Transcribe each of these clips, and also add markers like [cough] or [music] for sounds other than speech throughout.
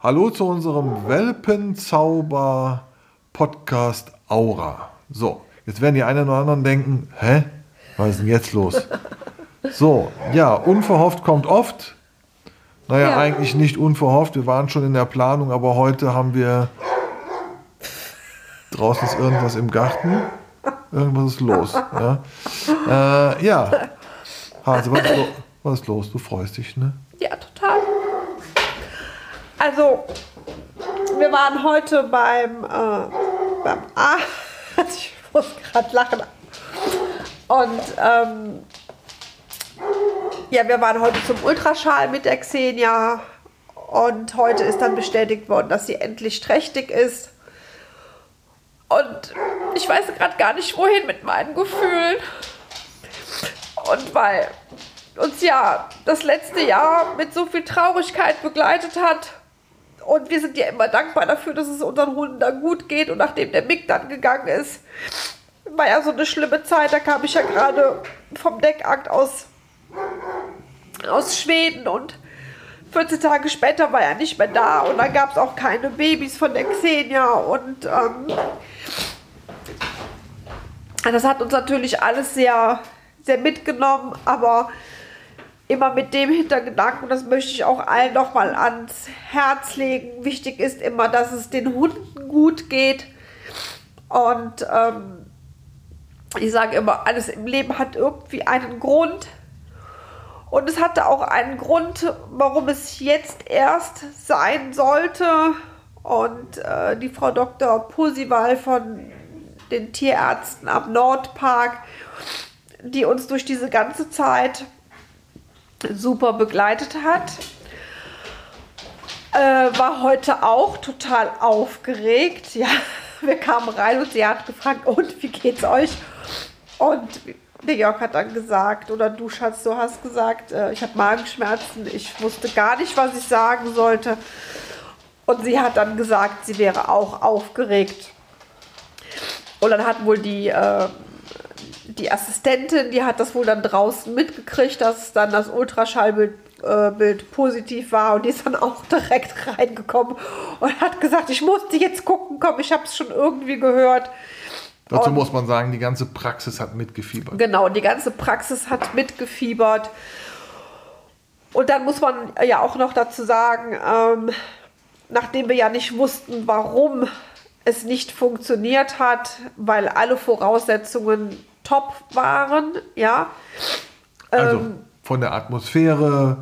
Hallo zu unserem Welpenzauber-Podcast Aura. So, jetzt werden die einen oder anderen denken, hä? Was ist denn jetzt los? [laughs] So, ja, unverhofft kommt oft. Naja, Ja. eigentlich nicht unverhofft. Wir waren schon in der Planung, aber heute haben wir. Draußen ist irgendwas im Garten. Irgendwas ist los. Ja, äh, ja. Hase, was was ist los? Du freust dich, ne? Ja, total. Also, wir waren heute beim, äh, beim Arzt. [laughs] Ich muss gerade lachen. Und ähm, ja, wir waren heute zum Ultraschall mit der Xenia. Und heute ist dann bestätigt worden, dass sie endlich trächtig ist. Und ich weiß gerade gar nicht, wohin mit meinen Gefühlen. Und weil uns ja das letzte Jahr mit so viel Traurigkeit begleitet hat. Und wir sind ja immer dankbar dafür, dass es unseren Hunden dann gut geht. Und nachdem der Mick dann gegangen ist, war ja so eine schlimme Zeit. Da kam ich ja gerade vom Deckakt aus, aus Schweden und 14 Tage später war er nicht mehr da. Und dann gab es auch keine Babys von der Xenia. Und ähm, das hat uns natürlich alles sehr, sehr mitgenommen, aber immer mit dem Hintergedanken, das möchte ich auch allen nochmal ans Herz legen. Wichtig ist immer, dass es den Hunden gut geht. Und ähm, ich sage immer, alles im Leben hat irgendwie einen Grund. Und es hatte auch einen Grund, warum es jetzt erst sein sollte. Und äh, die Frau Dr. Pusival von den Tierärzten am Nordpark, die uns durch diese ganze Zeit super begleitet hat, äh, war heute auch total aufgeregt. Ja, [laughs] wir kamen rein und sie hat gefragt, und wie geht's euch? Und der Jörg hat dann gesagt, oder du Schatz, du hast gesagt, äh, ich habe Magenschmerzen, ich wusste gar nicht, was ich sagen sollte. Und sie hat dann gesagt, sie wäre auch aufgeregt. Und dann hat wohl die, äh, die Assistentin, die hat das wohl dann draußen mitgekriegt, dass dann das Ultraschallbild äh, Bild positiv war und die ist dann auch direkt [laughs] reingekommen und hat gesagt, ich musste jetzt gucken, komm, ich habe es schon irgendwie gehört. Dazu Und- muss man sagen, die ganze Praxis hat mitgefiebert. Genau, die ganze Praxis hat mitgefiebert. Und dann muss man ja auch noch dazu sagen, ähm, nachdem wir ja nicht wussten, warum es nicht funktioniert hat, weil alle Voraussetzungen top waren, ja. Also Ähm, von der Atmosphäre,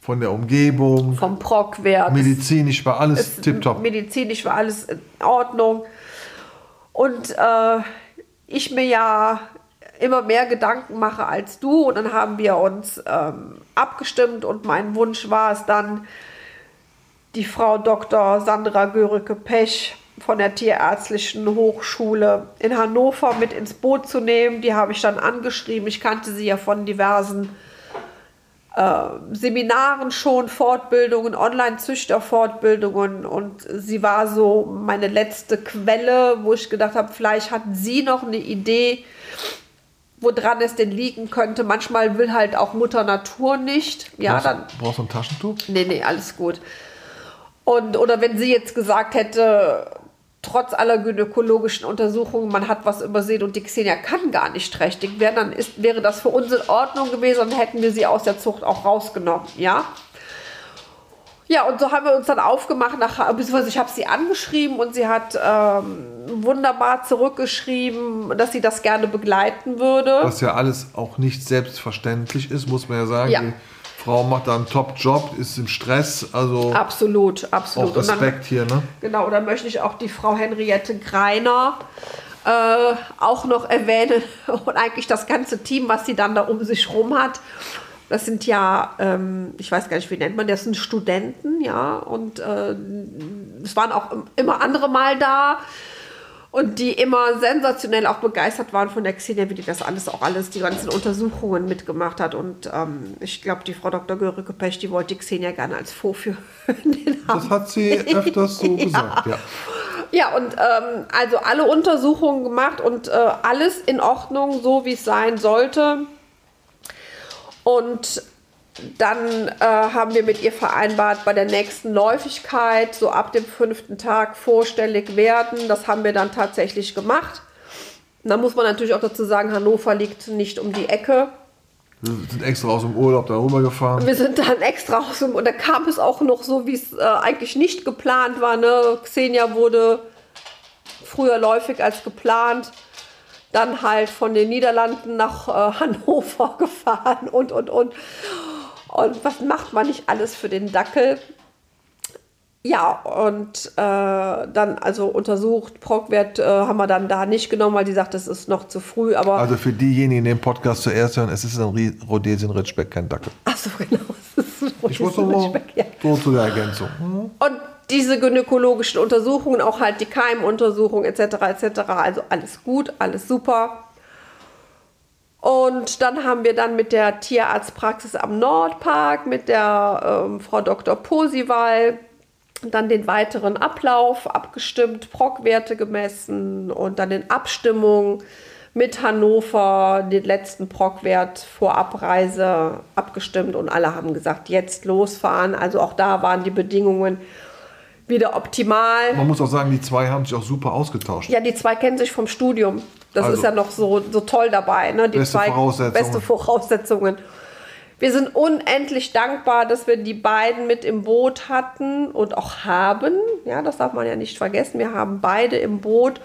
von der Umgebung, vom Prockwert. medizinisch war alles Es- tipptopp. Medizinisch war alles in Ordnung. Und äh, ich mir ja immer mehr Gedanken mache als du. Und dann haben wir uns ähm, abgestimmt und mein Wunsch war es dann, die Frau Dr. Sandra Görike-Pech von der Tierärztlichen Hochschule in Hannover mit ins Boot zu nehmen. Die habe ich dann angeschrieben. Ich kannte sie ja von diversen Seminaren schon, Fortbildungen, Online-Züchterfortbildungen und sie war so meine letzte Quelle, wo ich gedacht habe, vielleicht hat sie noch eine Idee, woran es denn liegen könnte. Manchmal will halt auch Mutter Natur nicht. Ja, brauchst, dann. brauchst du ein Taschentuch? Nee, nee, alles gut. Und, oder wenn sie jetzt gesagt hätte, trotz aller gynäkologischen Untersuchungen, man hat was übersehen und die Xenia kann gar nicht trächtig werden, dann ist, wäre das für uns in Ordnung gewesen und hätten wir sie aus der Zucht auch rausgenommen, ja. Ja, und so haben wir uns dann aufgemacht, nach, beziehungsweise ich habe sie angeschrieben und sie hat ähm, wunderbar zurückgeschrieben, dass sie das gerne begleiten würde. Was ja alles auch nicht selbstverständlich ist, muss man ja sagen. Ja. Frau macht da einen Top-Job, ist im Stress, also Absolut, absolut. auch Und dann- Respekt hier, ne? Genau, da möchte ich auch die Frau Henriette Greiner äh, auch noch erwähnen [laughs] und eigentlich das ganze Team, was sie dann da um sich rum hat. Das sind ja, ähm, ich weiß gar nicht, wie nennt man das, sind Studenten, ja, und äh, es waren auch im- immer andere mal da und die immer sensationell auch begeistert waren von der Xenia, wie die das alles auch alles, die ganzen Untersuchungen mitgemacht hat. Und ähm, ich glaube, die Frau Dr. Görike Pech, die wollte die Xenia gerne als Vorführerin [laughs] haben. Das hat sie öfters so [laughs] gesagt, ja. Ja, und ähm, also alle Untersuchungen gemacht und äh, alles in Ordnung, so wie es sein sollte. Und dann äh, haben wir mit ihr vereinbart, bei der nächsten Läufigkeit, so ab dem fünften Tag vorstellig werden. Das haben wir dann tatsächlich gemacht. Dann muss man natürlich auch dazu sagen, Hannover liegt nicht um die Ecke. Wir sind extra aus dem Urlaub da rübergefahren. Wir sind dann extra aus dem, und da kam es auch noch so, wie es äh, eigentlich nicht geplant war. Ne? Xenia wurde früher läufig als geplant. Dann halt von den Niederlanden nach äh, [laughs] Hannover gefahren und, und, und. Und was macht man nicht alles für den Dackel? Ja, und äh, dann also untersucht, Progwert äh, haben wir dann da nicht genommen, weil die sagt, es ist noch zu früh. Aber Also für diejenigen, die den Podcast zuerst hören, es ist ein Ri- Rhodesien-Ritschbeck, kein Dackel. ach so genau, [laughs] es ist ein Ich muss noch mal ja. so zu der Ergänzung. Und diese gynäkologischen Untersuchungen, auch halt die Keimuntersuchung etc. etc. Also alles gut, alles super. Und dann haben wir dann mit der Tierarztpraxis am Nordpark, mit der ähm, Frau Dr. Posival, dann den weiteren Ablauf abgestimmt, Progwerte gemessen und dann in Abstimmung mit Hannover den letzten Progwert vor Abreise abgestimmt und alle haben gesagt, jetzt losfahren. Also auch da waren die Bedingungen wieder optimal. Man muss auch sagen, die zwei haben sich auch super ausgetauscht. Ja, die zwei kennen sich vom Studium. Das Also. ist ja noch so, so toll dabei. Ne? Die Beste zwei Voraussetzungen. beste Voraussetzungen. Wir sind unendlich dankbar, dass wir die beiden mit im Boot hatten und auch haben. Ja, das darf man ja nicht vergessen. Wir haben beide im Boot.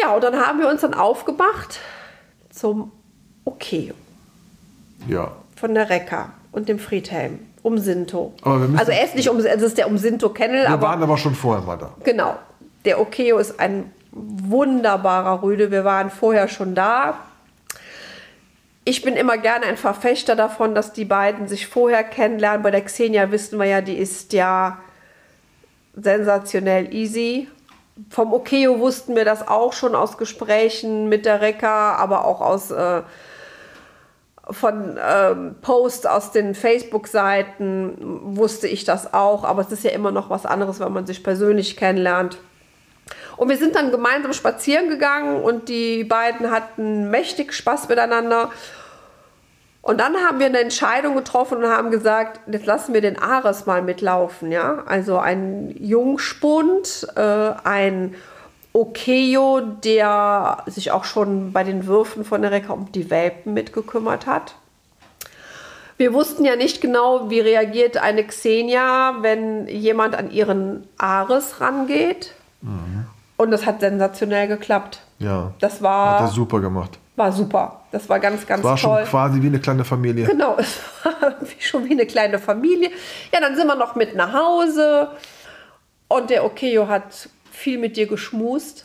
Ja, und dann haben wir uns dann aufgemacht zum Okay Ja. von der Recker und dem Friedhelm um Sinto. Also er ist nicht um, es ist der um Sinto Kennel, Wir aber waren aber schon vorher mal da. Genau. Der Okeo ist ein wunderbarer Rüde. Wir waren vorher schon da. Ich bin immer gerne ein Verfechter davon, dass die beiden sich vorher kennenlernen. Bei der Xenia wissen wir ja, die ist ja sensationell easy. Vom Okeo wussten wir das auch schon aus Gesprächen mit der Rekka, aber auch aus äh, von ähm, Posts aus den Facebook-Seiten wusste ich das auch, aber es ist ja immer noch was anderes, wenn man sich persönlich kennenlernt. Und wir sind dann gemeinsam spazieren gegangen und die beiden hatten mächtig Spaß miteinander. Und dann haben wir eine Entscheidung getroffen und haben gesagt, jetzt lassen wir den Ares mal mitlaufen, ja. Also ein Jungspund, äh, ein Okeo, der sich auch schon bei den Würfen von der Recke um die Welpen mitgekümmert hat. Wir wussten ja nicht genau, wie reagiert eine Xenia, wenn jemand an ihren Ares rangeht. Und das hat sensationell geklappt. Ja. Das war- Hat er super gemacht. War super. Das war ganz, ganz War toll. schon quasi wie eine kleine Familie. Genau, [laughs] es war schon wie eine kleine Familie. Ja, dann sind wir noch mit nach Hause und der Okeo hat viel mit dir geschmust.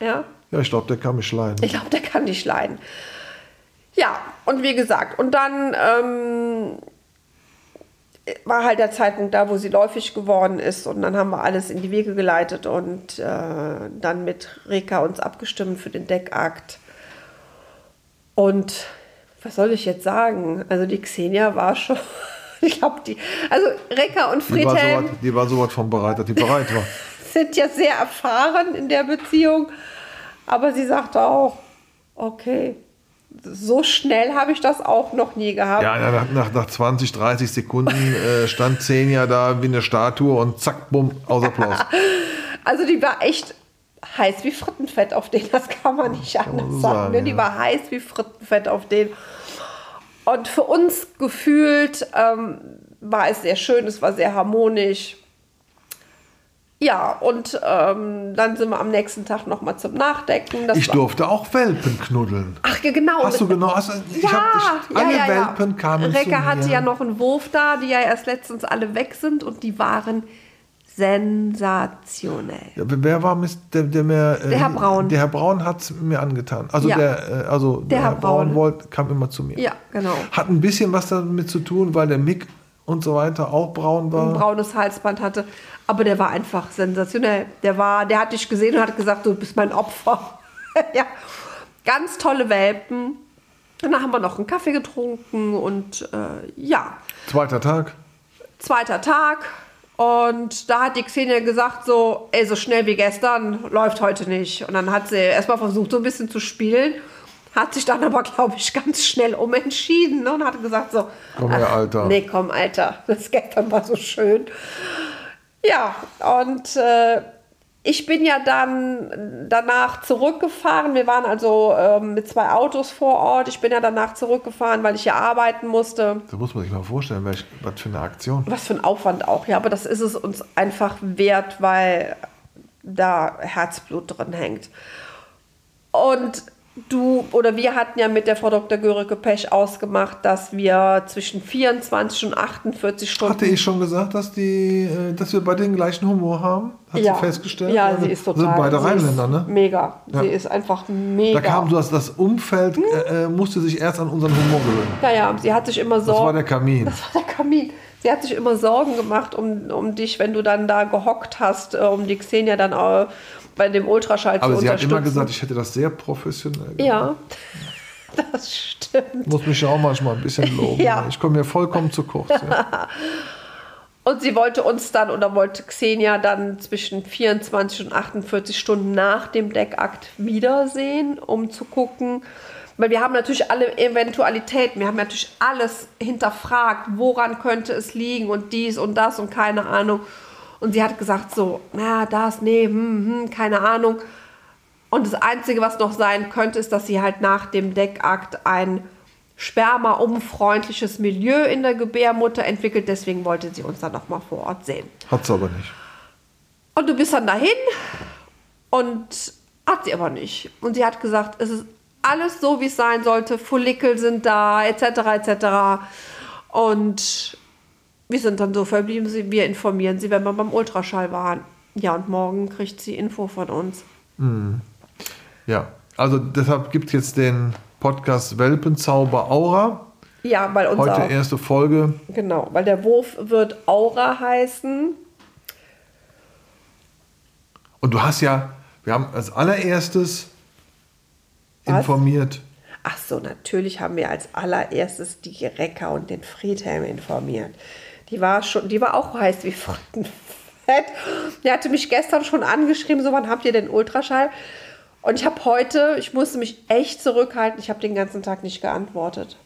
Ja, Ja, ich glaube, der kann mich leiden. ich glaube, der kann dich leiden. Ja, und wie gesagt, und dann ähm, war halt der Zeitpunkt da, wo sie läufig geworden ist und dann haben wir alles in die Wege geleitet und äh, dann mit Reka uns abgestimmt für den Deckakt. Und was soll ich jetzt sagen? Also die Xenia war schon, [laughs] ich glaube, die, also Reka und Friedhelm die war so was von bereit, dass die bereit war. [laughs] sind ja sehr erfahren in der Beziehung. Aber sie sagte auch, okay, so schnell habe ich das auch noch nie gehabt. Ja, nach, nach, nach 20, 30 Sekunden äh, stand Xenia da wie eine Statue und zack, bumm, aus Applaus. [laughs] Also die war echt heiß wie Frittenfett auf den, das kann man nicht anders so sagen. sagen, ne? Die ja. war heiß wie Frittenfett auf den. Und für uns gefühlt ähm, war es sehr schön, es war sehr harmonisch. Ja, und ähm, dann sind wir am nächsten Tag nochmal zum Nachdenken. Das Ich durfte auch Welpen knuddeln. Ach ja, genau. Hast du genau? Hast, ich ja, hab, ich, alle ja, ja, ja. Welpen kamen zu Recke hatte ja noch einen Wurf da, die ja erst letztens alle weg sind und die waren sensationell. Ja, wer war Mist, der, der mir, äh, Der Herr Braun. Der Herr Braun hat es mir angetan. Also Ja. der, äh, also der, Herr Herr Braun, Braun. wollte, kam immer zu mir. Ja, genau. Hat ein bisschen was damit zu tun, weil der Mick und so weiter auch braun war. Ein braunes Halsband hatte, aber der war einfach sensationell. Der war, der hat dich gesehen und hat gesagt, du bist mein Opfer. [laughs] ja, ganz tolle Welpen. Und dann haben wir noch einen Kaffee getrunken und äh, ja, Zweiter Tag. zweiter Tag. Und da hat die Xenia gesagt, so, ey, so schnell wie gestern läuft heute nicht. Und dann hat sie erstmal versucht, so ein bisschen zu spielen. Hat sich dann aber, glaube ich, ganz schnell umentschieden ne, und hat gesagt so, Komm her, Alter. Nee, komm, Alter, das gestern war so schön. Ja, und äh, ich bin ja dann danach zurückgefahren. Wir waren also ähm, mit zwei Autos vor Ort. Ich bin ja danach zurückgefahren, weil ich ja arbeiten musste. Da muss man sich mal vorstellen, was für eine Aktion. Was für ein Aufwand auch, ja, aber das ist es uns einfach wert, weil da Herzblut drin hängt. Und du oder wir hatten ja mit der Frau Dr. Görike Pech ausgemacht, dass wir zwischen 24 und 48 Stunden. Hatte ich schon gesagt, dass, die, äh, dass wir beide den gleichen Humor haben? Hat ja. sie festgestellt? Ja, sie ist total. Sind beide Rheinländer, ne? Mega. Ja. Sie ist einfach mega. Da kam so, dass das Umfeld äh, äh, musste sich erst an unseren Humor gewöhnen. ja, ja, sie hat sich immer Das Sorgen. war der Kamin. Das war der Kamin. Sie hat sich immer Sorgen gemacht um, um dich, wenn du dann da gehockt hast, äh, um die Xenia dann auch bei dem Ultraschall Aber zu sie hat unterstützen. immer gesagt, ich hätte das sehr professionell gemacht. ja, [laughs] das stimmt. Muss mich ja auch manchmal ein bisschen loben. Ja. Ich komme mir vollkommen zu kurz. Ja. [laughs] Und sie wollte uns dann oder wollte Xenia dann zwischen 24 und 48 Stunden nach dem Deckakt wiedersehen, um zu gucken. Weil wir haben natürlich alle Eventualitäten, wir haben natürlich alles hinterfragt, woran könnte es liegen und dies und das und keine Ahnung. Und sie hat gesagt so, na das, nee, hm, hm, keine Ahnung. Und das Einzige, was noch sein könnte, ist, dass sie halt nach dem Deckakt ein spermaumfreundliches Milieu in der Gebärmutter entwickelt. Deswegen wollte sie uns dann nochmal vor Ort sehen. Hat sie aber nicht. Und du bist dann dahin und hat sie aber nicht. Und sie hat gesagt, es ist alles so, wie es sein sollte. Follikel sind da, etc., etc. Und wir sind dann so verblieben, wir informieren sie, wenn wir beim Ultraschall waren. Ja, und morgen kriegt sie Info von uns. Ja, also deshalb gibt es jetzt den Podcast Welpenzauber Aura. Ja, weil uns Heute auch. erste Folge. Genau, weil der Wurf wird Aura heißen. Und du hast ja, wir haben als allererstes Was? informiert. Ach so, natürlich haben wir als allererstes die Recker und den Friedhelm informiert. Die war schon, die war auch heiß wie Frittenfett. Die hatte mich gestern schon angeschrieben, so wann habt ihr den Ultraschall? Und ich habe heute, ich musste mich echt zurückhalten, ich habe den ganzen Tag nicht geantwortet.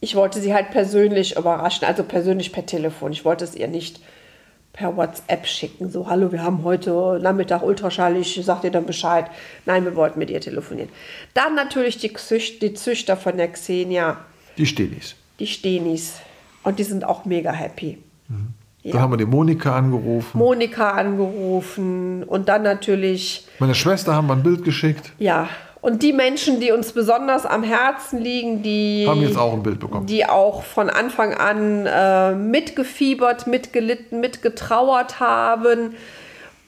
Ich wollte sie halt persönlich überraschen, also persönlich per Telefon. Ich wollte es ihr nicht per WhatsApp schicken. So, hallo, wir haben heute Nachmittag Ultraschall, ich sag dir dann Bescheid. Nein, wir wollten mit ihr telefonieren. Dann natürlich die, Zücht, die Züchter von der Xenia, Die Stelis. die Stenis. Und die sind auch mega happy. Dann haben wir die Monika angerufen. Monika angerufen und dann natürlich, Meine Schwester haben wir ein Bild geschickt. ja, und die Menschen, die uns besonders am Herzen liegen, die Haben jetzt auch ein Bild bekommen. die auch von Anfang an äh, mitgefiebert, mitgelitten, mitgetrauert haben.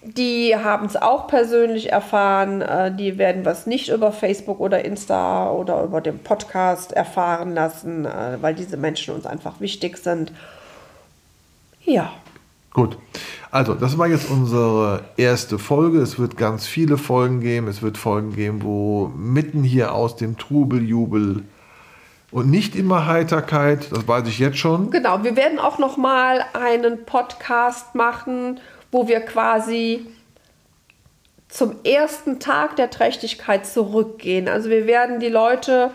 Die haben es auch persönlich erfahren. Äh, die werden was nicht über Facebook oder Insta oder über den Podcast erfahren lassen, äh, weil diese Menschen uns einfach wichtig sind. Ja, Gut. Also, das war jetzt unsere erste Folge. Es wird ganz viele Folgen geben. Es wird Folgen geben, wo mitten hier aus dem Trubel, Jubel und nicht immer Heiterkeit, das weiß ich jetzt schon. genau. Wir werden auch noch mal einen Podcast machen, wo wir quasi zum ersten Tag der Trächtigkeit zurückgehen. Also wir werden die Leute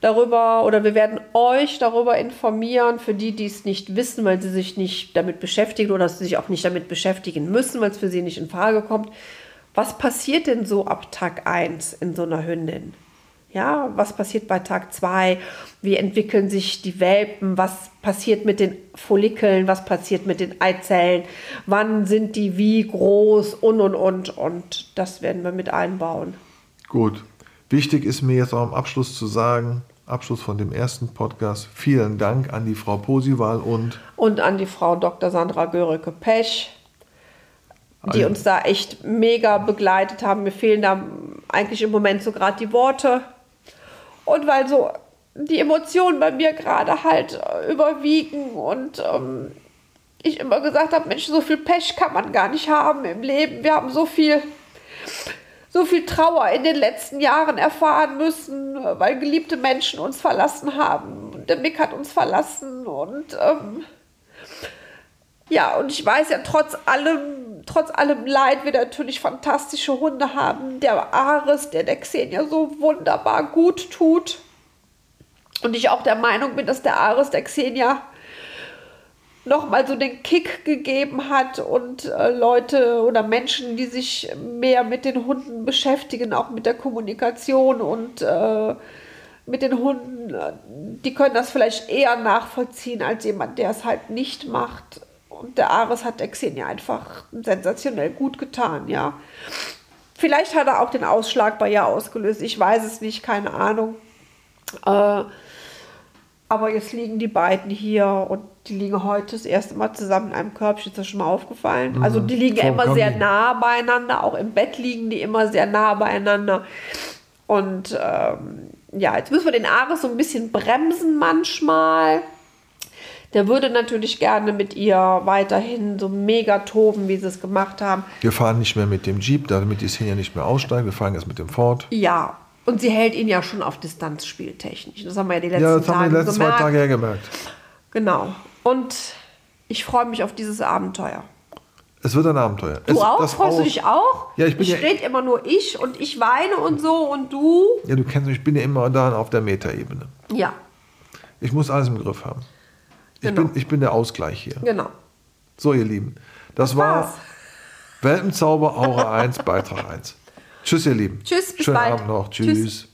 darüber oder wir werden euch darüber informieren, für die, die es nicht wissen, weil sie sich nicht damit beschäftigen oder sie sich auch nicht damit beschäftigen müssen, weil es für sie nicht in Frage kommt. Was passiert denn so ab Tag 1 in so einer Hündin? Ja, was passiert bei Tag 2? Wie entwickeln sich die Welpen? Was passiert mit den Follikeln? Was passiert mit den Eizellen? Wann sind die wie groß? Und, und, und. Und das werden wir mit einbauen. Gut. Wichtig ist mir jetzt auch am Abschluss zu sagen, Abschluss von dem ersten Podcast, vielen Dank an die Frau Posival und Und an die Frau Dr. Sandra Görike-Pech, die uns da echt mega begleitet haben. Mir fehlen da eigentlich im Moment so gerade die Worte. Und weil so die Emotionen bei mir gerade halt äh, überwiegen und ähm, ich immer gesagt habe, Mensch, so viel Pech kann man gar nicht haben im Leben. Wir haben so viel, so viel Trauer in den letzten Jahren erfahren müssen, äh, weil geliebte Menschen uns verlassen haben. Der Mick hat uns verlassen und ähm, ja, und ich weiß ja trotz allem, trotz allem Leid wir natürlich fantastische Hunde haben. Der Ares, der der Xenia so wunderbar gut tut. Und ich auch der Meinung bin, dass der Ares der Xenia nochmal so den Kick gegeben hat und äh, Leute oder Menschen, die sich mehr mit den Hunden beschäftigen, auch mit der Kommunikation und äh, mit den Hunden, äh, die können das vielleicht eher nachvollziehen als jemand, der es halt nicht macht. Und der Ares hat der Xenia einfach sensationell gut getan, ja. Vielleicht hat er auch den Ausschlag bei ihr ausgelöst. Ich weiß es nicht, keine Ahnung. Äh, aber jetzt liegen die beiden hier und die liegen heute das erste Mal zusammen in einem Körbchen. Ist das schon mal aufgefallen? Also die liegen ja immer sehr nah beieinander. Auch im Bett liegen die immer sehr nah beieinander. Und ähm, ja, jetzt müssen wir den Ares so ein bisschen bremsen manchmal. Der würde natürlich gerne mit ihr weiterhin so mega toben, wie sie es gemacht haben. Wir fahren nicht mehr mit dem Jeep, damit die Xenia nicht mehr aussteigen. Wir fahren jetzt mit dem Ford. Ja, und sie hält ihn ja schon auf Distanz spieltechnisch. Das haben wir ja die letzten Ja, das haben wir Tage die letzten zwei. Tage ja gemerkt. Genau. Und ich freue mich auf dieses Abenteuer. Es wird ein Abenteuer. Du es, auch? Freust du Aus- dich auch? Ja, ich bin ja- rede immer nur ich und ich weine und so und du. Ja, du kennst mich, ich bin ja immer da auf der Metaebene. Ja, Ich muss alles im Griff haben. Ich, Genau. bin, ich bin der Ausgleich hier. genau. So, ihr Lieben. Das war war's. Welpenzauber Aura 1, Beitrag 1. Tschüss, ihr Lieben. Tschüss, bis Schönen bald. Abend noch. Tschüss. Tschüss.